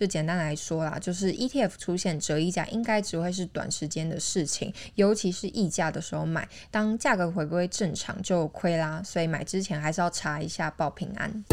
就简单来说啦，就是 ETF 出现折溢价，应该只会是短时间的事情，尤其是溢价的时候买，当价格回归正常就亏啦。所以买之前还是要查一下报平安。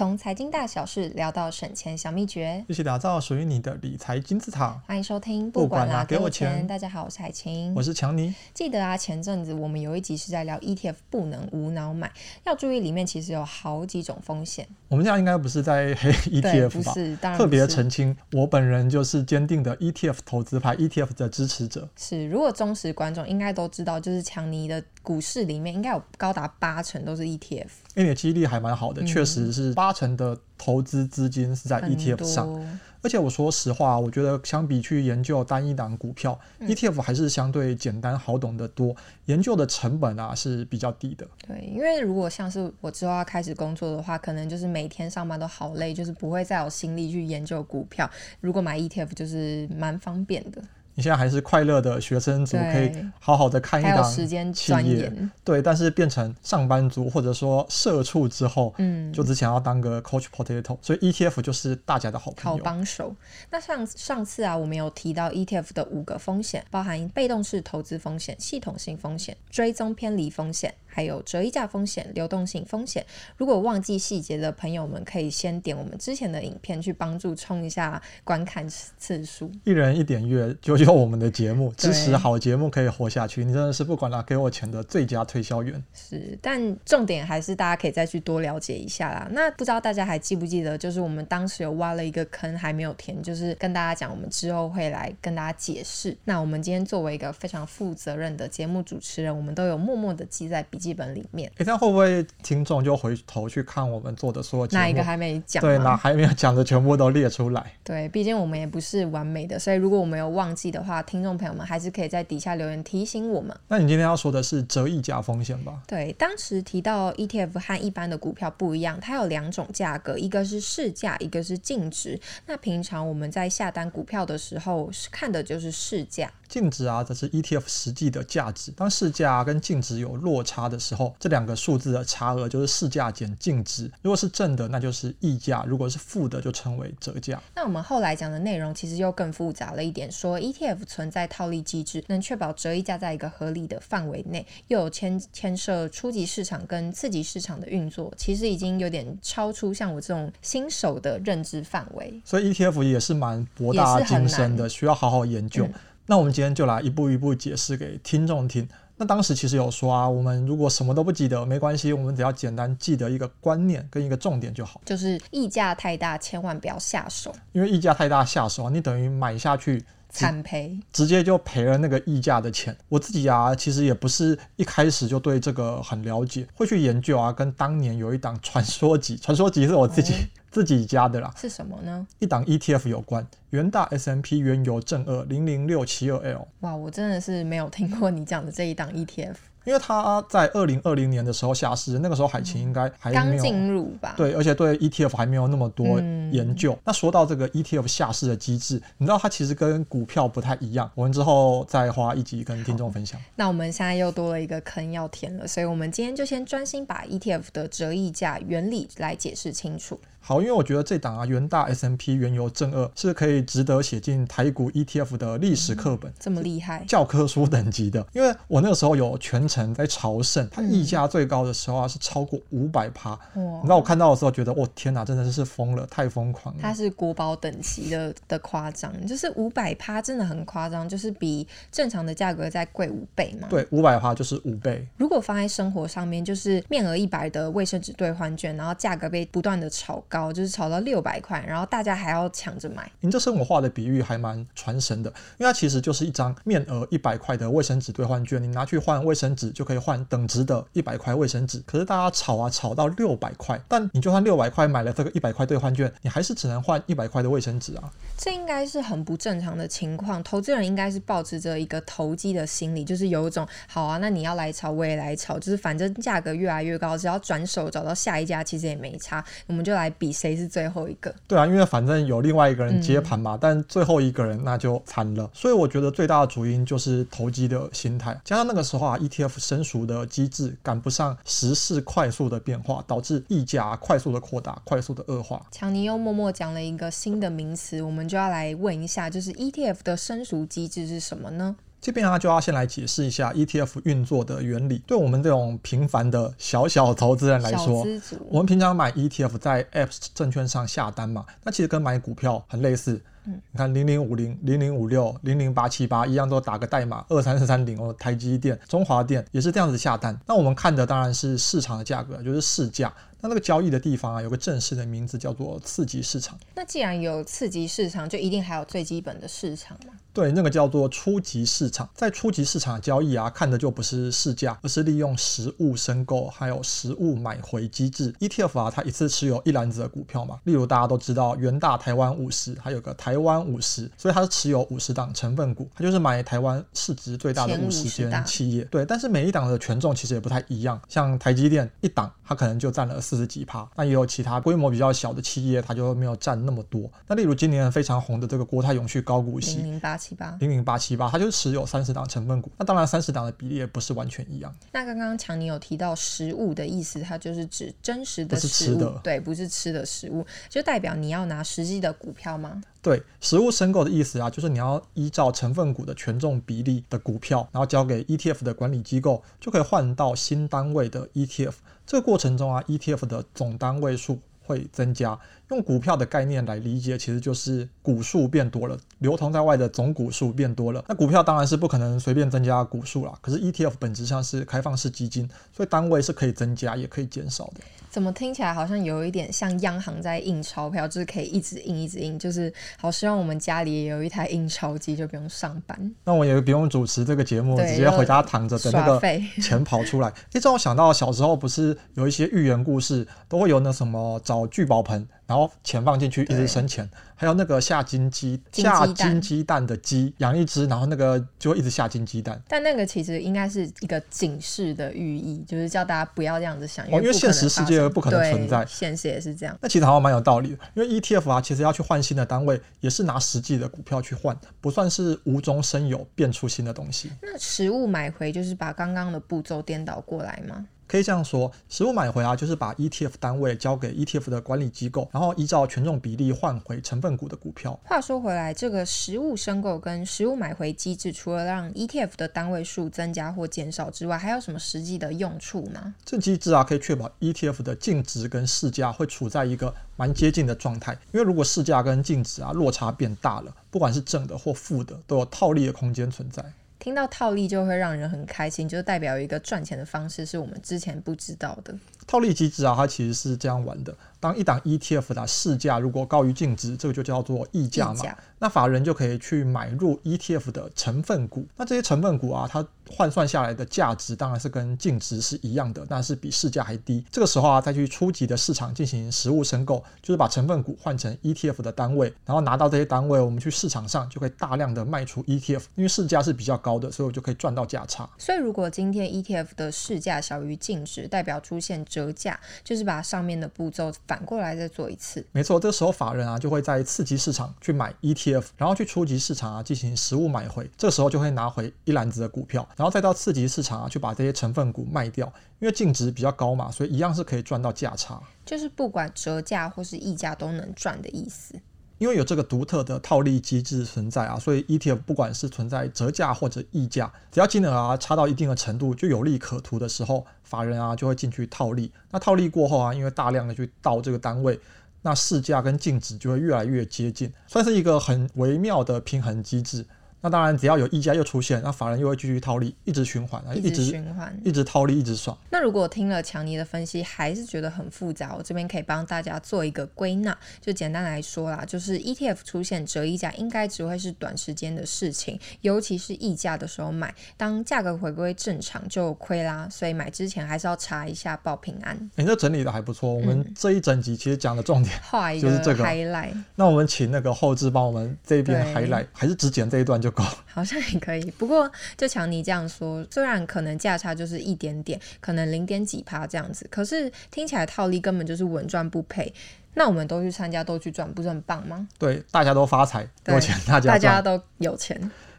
从财经大小事聊到省钱小秘诀，一起打造属于你的理财金字塔。欢迎收听，不管啦，给我钱。大家好，我是海晴，我是强尼。记得啊，前阵子我们有一集是在聊 ETF 不能无脑买，要注意里面其实有好几种风险。我们这样应该不是在黑 ETF 吧？不是，当然特别澄清，我本人就是坚定的 ETF 投资派，ETF 的支持者。是，如果忠实观众应该都知道，就是强尼的股市里面应该有高达八成都是 ETF。因为你的记忆力还蛮好的，确、嗯、实是八成的投资资金是在 ETF 上。而且我说实话，我觉得相比去研究单一档股票、嗯、，ETF 还是相对简单好懂得多，研究的成本啊是比较低的。对，因为如果像是我之后要开始工作的话，可能就是每天上班都好累，就是不会再有心力去研究股票。如果买 ETF 就是蛮方便的。你现在还是快乐的学生族，可以好好的看一档企业，时间钻研。对，但是变成上班族或者说社畜之后，嗯，就只想要当个 coach potato，所以 ETF 就是大家的好朋友，好帮手。那上上次啊，我们有提到 ETF 的五个风险，包含被动式投资风险、系统性风险、追踪偏离风险。还有折溢价风险、流动性风险。如果忘记细节的朋友们，可以先点我们之前的影片去帮助冲一下观看次数。一人一点阅，救救我们的节目，支持好节目可以活下去。你真的是不管拿给我钱的最佳推销员。是，但重点还是大家可以再去多了解一下啦。那不知道大家还记不记得，就是我们当时有挖了一个坑还没有填，就是跟大家讲，我们之后会来跟大家解释。那我们今天作为一个非常负责任的节目主持人，我们都有默默的记在笔记本里面，哎，这样会不会听众就回头去看我们做的所有？哪一个还没讲？对，哪还没有讲的全部都列出来。对，毕竟我们也不是完美的，所以如果我们有忘记的话，听众朋友们还是可以在底下留言提醒我们。那你今天要说的是折溢价风险吧？对，当时提到 ETF 和一般的股票不一样，它有两种价格，一个是市价，一个是净值。那平常我们在下单股票的时候，看的就是市价。净值啊，这是 ETF 实际的价值。当市价跟净值有落差的时候，这两个数字的差额就是市价减净值。如果是正的，那就是溢价；如果是负的，就称为折价。那我们后来讲的内容其实又更复杂了一点，说 ETF 存在套利机制，能确保折溢价在一个合理的范围内，又有牵牵涉初级市场跟次级市场的运作，其实已经有点超出像我这种新手的认知范围。所以 ETF 也是蛮博大精深的，需要好好研究。嗯那我们今天就来一步一步解释给听众听。那当时其实有说啊，我们如果什么都不记得没关系，我们只要简单记得一个观念跟一个重点就好。就是溢价太大，千万不要下手。因为溢价太大下手啊，你等于买下去惨赔，直接就赔了那个溢价的钱。我自己啊，其实也不是一开始就对这个很了解，会去研究啊。跟当年有一档传说级，传说级是我自己。哦自己家的啦，是什么呢？一档 ETF 有关，元大 S M P 原油正二零零六七二 L。哇，我真的是没有听过你讲的这一档 ETF。因为他在二零二零年的时候下市，那个时候海晴应该还没有刚进入吧？对，而且对 ETF 还没有那么多研究。嗯、那说到这个 ETF 下市的机制，你知道它其实跟股票不太一样。我们之后再花一集跟听众分享。那我们现在又多了一个坑要填了，所以我们今天就先专心把 ETF 的折溢价原理来解释清楚。好，因为我觉得这档啊，元大 S M P 原油正二是可以值得写进台股 ETF 的历史课本，嗯，这么厉害，教科书等级的。因为我那个时候有全程在朝圣，它溢价最高的时候啊是超过五百趴。哇！你知道我看到的时候觉得，哦天哪，真的是疯了，太疯狂了。它是国宝等级的的夸张，就是五百趴真的很夸张，就是比正常的价格再贵五倍嘛。对，五百趴就是五倍。如果放在生活上面，就是面额一百的卫生纸兑换券，然后价格被不断的炒高，就是炒到六百块，然后大家还要抢着买。您这生活化的比喻还蛮传神的，因为它其实就是一张面额一百块的卫生纸兑换券，你拿去换卫生纸就可以换等值的一百块卫生纸。可是大家炒啊炒到六百块，但你就算六百块买了这个一百块兑换券，你还是只能换一百块的卫生纸啊。这应该是很不正常的情况，投资人应该是抱持着一个投机的心理，就是有一种好啊，那你要来炒我也来炒，就是反正价格越来越高，只要转手找到下一家，其实也没差，我们就来比谁是最后一个。对啊，因为反正有另外一个人接盘嘛，嗯、但最后一个人那就惨了。所以我觉得最大的主因就是投机的心态，加上那个时候啊，ETF 生熟的机制赶不上时事快速的变化，导致溢价快速的扩大、快速的恶化。强尼又默默讲了一个新的名词，我们就要来问一下，就是 ETF 的生熟机制是什么呢？这边啊，就要先来解释一下 ETF 运作的原理。对我们这种平凡的小小投资人来说，我们平常买 ETF 在 App 证券上下单嘛，那其实跟买股票很类似。嗯，你看零零五零、零零五六、零零八七八一样，都打个代码二三四三零哦，台积电、中华电也是这样子下单。那我们看的当然是市场的价格，就是市价。那那个交易的地方啊，有个正式的名字叫做次级市场。那既然有次级市场，就一定还有最基本的市场吗？对，那个叫做初级市场。在初级市场交易啊，看的就不是市价，而是利用实物申购还有实物买回机制。ETF 啊，它一次持有一篮子的股票嘛。例如大家都知道元大台湾五十，还有个台湾五十，所以它是持有五十档成分股，它就是买台湾市值最大的五十间企业。对，但是每一档的权重其实也不太一样，像台积电一档，它可能就占了。四十几趴，那也有其他规模比较小的企业，它就没有占那么多。那例如今年非常红的这个国泰永续高股息，零零八七八，零零八七八，它就持有三十档成分股。那当然，三十档的比例也不是完全一样。那刚刚强尼有提到实物的意思，它就是指真实的实物，对，不是吃的食物，就代表你要拿实际的股票吗？对，实物申购的意思啊，就是你要依照成分股的权重比例的股票，然后交给 ETF 的管理机构，就可以换到新单位的 ETF。这个过程中啊，ETF 的总单位数会增加。用股票的概念来理解，其实就是股数变多了，流通在外的总股数变多了。那股票当然是不可能随便增加股数啦。可是 ETF 本质上是开放式基金，所以单位是可以增加也可以减少的。怎么听起来好像有一点像央行在印钞票，就是可以一直印一直印，就是好希望我们家里也有一台印钞机，就不用上班。那我也不用主持这个节目，直接回家躺着等那个钱跑出来。哎，这让我想到小时候不是有一些寓言故事，都会有那什么找聚宝盆。然后钱放进去，一直生钱。还有那个下金鸡，下金鸡蛋的鸡养一只，然后那个就会一直下金鸡蛋。但那个其实应该是一个警示的寓意，就是叫大家不要这样子想，因为，哦，因为现实世界不可能存在。现实也是这样。那其实好像蛮有道理的，因为 ETF 啊，其实要去换新的单位，也是拿实际的股票去换，不算是无中生有变出新的东西。那实物买回就是把刚刚的步骤颠倒过来吗？可以这样说，实物买回啊，就是把 ETF 单位交给 ETF 的管理机构，然后依照权重比例换回成分股的股票。话说回来，这个实物申购跟实物买回机制，除了让 ETF 的单位数增加或减少之外，还有什么实际的用处呢？这机制啊，可以确保 ETF 的净值跟市价会处在一个蛮接近的状态。因为如果市价跟净值啊落差变大了，不管是正的或负的，都有套利的空间存在。听到套利就会让人很开心，就代表一个赚钱的方式是我们之前不知道的。套利机制啊，它其实是这样玩的。当一档 ETF 的市价如果高于净值，这个就叫做溢价嘛。那法人就可以去买入 ETF 的成分股。那这些成分股啊，它换算下来的价值当然是跟净值是一样的，但是比市价还低。这个时候啊，再去初级的市场进行实物申购，就是把成分股换成 ETF 的单位，然后拿到这些单位，我们去市场上就可以大量的卖出 ETF，因为市价是比较高的，所以我就可以赚到价差。所以如果今天 ETF 的市价小于净值，代表出现折价，就是把上面的步骤反过来再做一次。没错，这个时候法人啊就会在次级市场去买 ETF，然后去初级市场啊进行实物买回。这个时候就会拿回一篮子的股票，然后再到次级市场啊去把这些成分股卖掉，因为净值比较高嘛，所以一样是可以赚到价差。就是不管折价或是溢价都能赚的意思。因为有这个独特的套利机制存在啊，所以 ETF 不管是存在折价或者溢价，只要金额啊差到一定的程度，就有利可图的时候，法人啊就会进去套利。那套利过后啊，因为大量的去到这个单位，那市价跟净值就会越来越接近，算是一个很微妙的平衡机制。那当然，只要有溢价又出现，那法人又会继续套利，一直循环啊，一直循环，一直套利，一直爽。那如果听了强尼的分析，还是觉得很复杂，我这边可以帮大家做一个归纳。就简单来说啦，就是 ETF 出现折溢价，应该只会是短时间的事情，尤其是溢价的时候买，当价格回归正常就亏啦。所以买之前还是要查一下报平安。你、欸、这整理的还不错，我们这一整集其实讲的重点就是这个。highlight。那我们请那个后置帮我们这边 highlight，还是只剪这一段就就够。好像也可以，不过就强尼这样说，虽然可能价差就是一点点，可能零点几趴这样子，可是听起来套利根本就是稳赚不赔。那我们都去参加，都去赚，不是很棒吗？对，大家都发财，有钱，大家大家都有钱。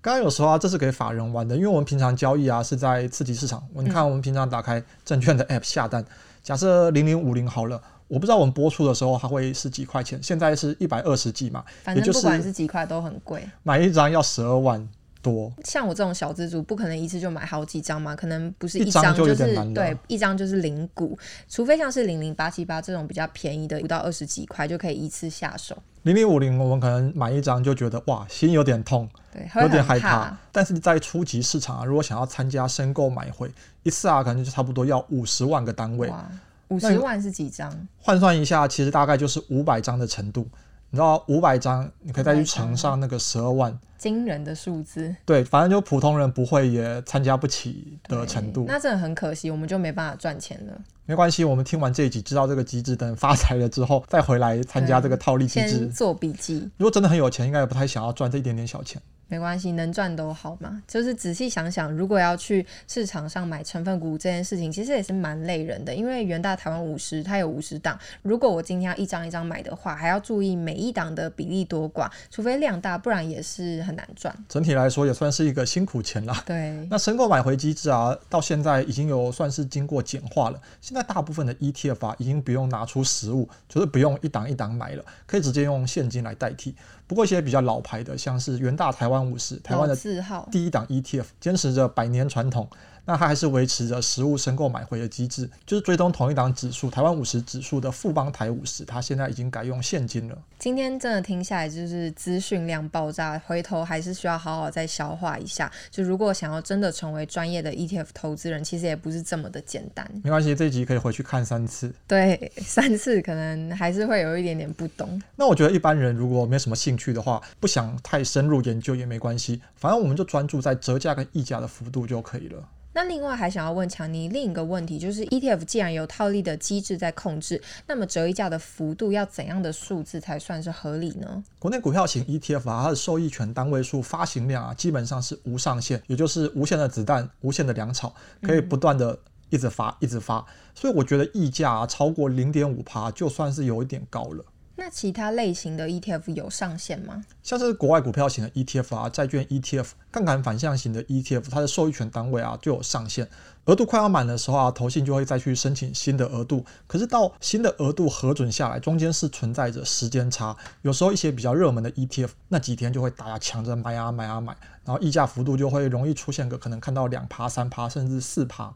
刚刚有说啊，这是给法人玩的，因为我们平常交易啊是在次级市场。你看，我们平常打开证券的 App 下单，嗯、假设零零五零好了，我不知道我们播出的时候它会是几块钱，现在是一百二十几嘛，反正不管是几块都很贵，买一张要十二万。多像我这种小资族，不可能一次就买好几张嘛，可能不是一张就是对一张就是零股，除非像是零零八七八这种比较便宜的，不到二十几块就可以一次下手。零零五零我们可能买一张就觉得哇，心有点痛，对，有点害怕。但是在初级市场啊，如果想要参加申购买回一次啊，可能就差不多要五十万个单位。哇，五十万是几张？换算一下，其实大概就是五百张的程度。你知道五百张，你可以再去乘上那个十二万，惊人的数字。对，反正就普通人不会也参加不起的程度。那真的很可惜，我们就没办法赚钱了。没关系，我们听完这一集，知道这个机制，等发财了之后再回来参加这个套利机制。做笔记。如果真的很有钱，应该也不太想要赚这一点点小钱。没关系，能赚都好嘛。就是仔细想想，如果要去市场上买成分股这件事情，其实也是蛮累人的。因为元大台湾五十它有五十档，如果我今天要一张一张买的话，还要注意每一档的比例多寡，除非量大，不然也是很难赚。整体来说也算是一个辛苦钱啦。对。那申购买回机制啊，到现在已经有算是经过简化了。现在大部分的 ETF 啊，已经不用拿出实物，就是不用一档一档买了，可以直接用现金来代替。不过一些比较老牌的，像是元大台湾五十，台湾的第一档 ETF，坚持着百年传统。那它还是维持着实物申购买回的机制，就是追踪同一档指数，台湾五十指数的富邦台五十，它现在已经改用现金了。今天真的听下来，就是资讯量爆炸，回头还是需要好好再消化一下。就如果想要真的成为专业的 ETF 投资人，其实也不是这么的简单。没关系，这一集可以回去看三次。对，三次可能还是会有一点点不懂。那我觉得一般人如果没什么兴趣的话，不想太深入研究也没关系，反正我们就专注在折价跟溢价的幅度就可以了。那另外还想要问强尼另一个问题，就是 ETF 既然有套利的机制在控制，那么折溢价的幅度要怎样的数字才算是合理呢？国内股票型 ETF 啊，它的受益权单位数发行量啊，基本上是无上限，也就是无限的子弹、无限的粮草，可以不断的一直发、一直发。所以我觉得溢价啊，超过零点五趴，就算是有一点高了。那其他类型的 ETF 有上限吗？像是国外股票型的 ETF 啊，债券 ETF、杠杆反向型的 ETF，它的受益权单位啊就有上限，额度快要满的时候啊，投信就会再去申请新的额度。可是到新的额度核准下来，中间是存在着时间差，有时候一些比较热门的 ETF，那几天就会大家抢着买啊买啊买，然后溢价幅度就会容易出现个可能看到两趴、三趴甚至四趴。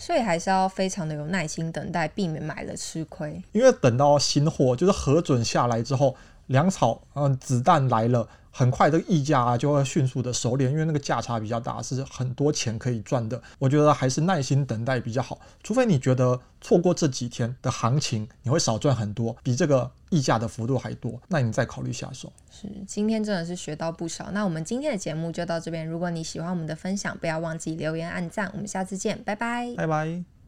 所以还是要非常的有耐心等待，避免买了吃亏。因为等到新货就是核准下来之后，粮草嗯子弹来了。很快，这个溢价啊就会迅速的收敛，因为那个价差比较大，是很多钱可以赚的。我觉得还是耐心等待比较好，除非你觉得错过这几天的行情，你会少赚很多，比这个溢价的幅度还多，那你再考虑下手。是，今天真的是学到不少。那我们今天的节目就到这边，如果你喜欢我们的分享，不要忘记留言按赞。我们下次见，拜拜，拜拜。